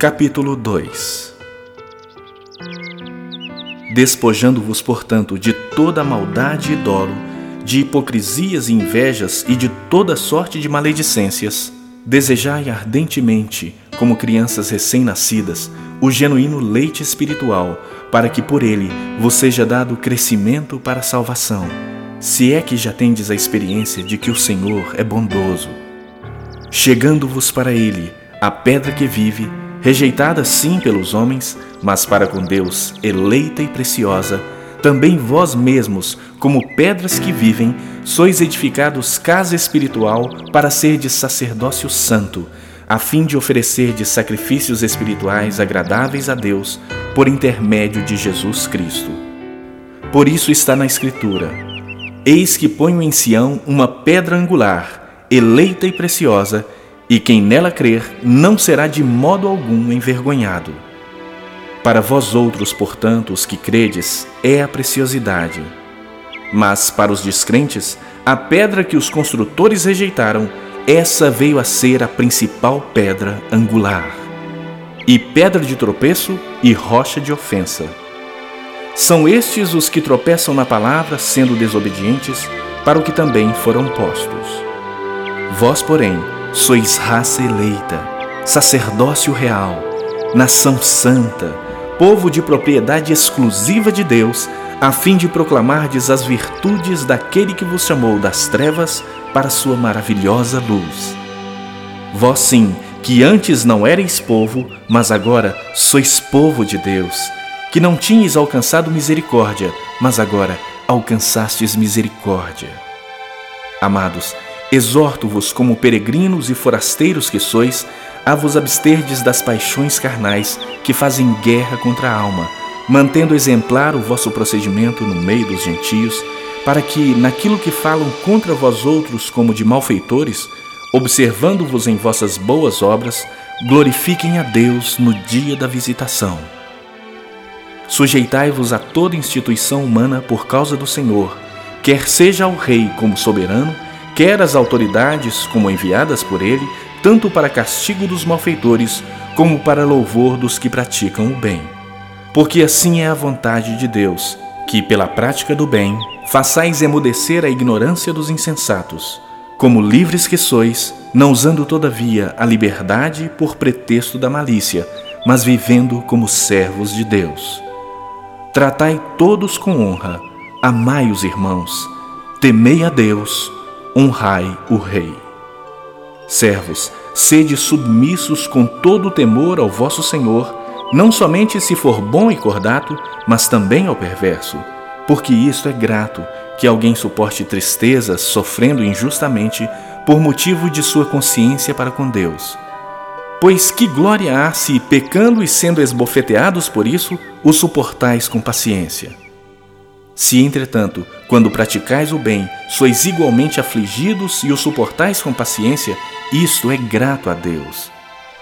Capítulo 2 Despojando-vos, portanto, de toda maldade e dolo, de hipocrisias e invejas e de toda sorte de maledicências, desejai ardentemente, como crianças recém-nascidas, o genuíno leite espiritual, para que por ele vos seja dado crescimento para a salvação, se é que já tendes a experiência de que o Senhor é bondoso. Chegando-vos para ele, a pedra que vive, rejeitada sim pelos homens, mas para com Deus eleita e preciosa, também vós mesmos, como pedras que vivem, sois edificados casa espiritual para ser de sacerdócio santo, a fim de oferecer de sacrifícios espirituais agradáveis a Deus por intermédio de Jesus Cristo. Por isso está na Escritura: Eis que ponho em Sião uma pedra angular, eleita e preciosa, e quem nela crer não será de modo algum envergonhado. Para vós outros, portanto, os que credes, é a preciosidade. Mas para os descrentes, a pedra que os construtores rejeitaram essa veio a ser a principal pedra angular, e pedra de tropeço e rocha de ofensa. São estes os que tropeçam na palavra, sendo desobedientes, para o que também foram postos. Vós, porém, sois raça eleita, sacerdócio real, nação santa, povo de propriedade exclusiva de Deus, a fim de proclamardes as virtudes daquele que vos chamou das trevas para sua maravilhosa luz. Vós sim, que antes não erais povo, mas agora sois povo de Deus, que não tinhas alcançado misericórdia, mas agora alcançastes misericórdia. Amados, exorto-vos como peregrinos e forasteiros que sois, a vos absterdes das paixões carnais que fazem guerra contra a alma, mantendo exemplar o vosso procedimento no meio dos gentios, para que, naquilo que falam contra vós outros como de malfeitores, observando-vos em vossas boas obras, glorifiquem a Deus no dia da visitação. Sujeitai-vos a toda instituição humana por causa do Senhor, quer seja ao rei como soberano, quer as autoridades como enviadas por ele, tanto para castigo dos malfeitores, como para louvor dos que praticam o bem. Porque assim é a vontade de Deus, que, pela prática do bem, façais emudecer a ignorância dos insensatos, como livres que sois, não usando todavia a liberdade por pretexto da malícia, mas vivendo como servos de Deus. Tratai todos com honra, amai os irmãos, temei a Deus, honrai o Rei. Servos, sede submissos com todo o temor ao vosso Senhor, não somente se for bom e cordato, mas também ao perverso, porque isto é grato que alguém suporte tristezas sofrendo injustamente por motivo de sua consciência para com Deus. Pois que glória há se, pecando e sendo esbofeteados por isso, o suportais com paciência? Se, entretanto, quando praticais o bem, sois igualmente afligidos e o suportais com paciência, isto é grato a Deus.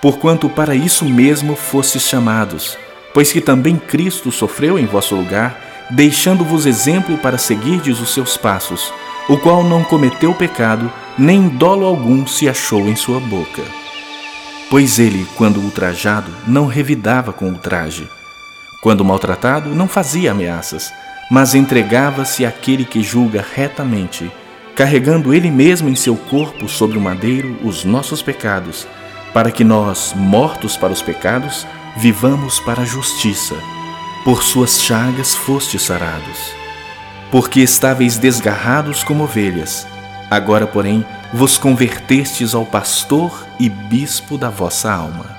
Porquanto para isso mesmo fostes chamados, pois que também Cristo sofreu em vosso lugar, deixando-vos exemplo para seguirdes os seus passos, o qual não cometeu pecado, nem dolo algum se achou em sua boca. Pois ele, quando ultrajado, não revidava com ultraje. Quando maltratado, não fazia ameaças, mas entregava-se àquele que julga retamente, carregando ele mesmo em seu corpo sobre o madeiro os nossos pecados, para que nós, mortos para os pecados, vivamos para a justiça. Por suas chagas fostes sarados. Porque estáveis desgarrados como ovelhas, agora, porém, vos convertestes ao pastor e bispo da vossa alma.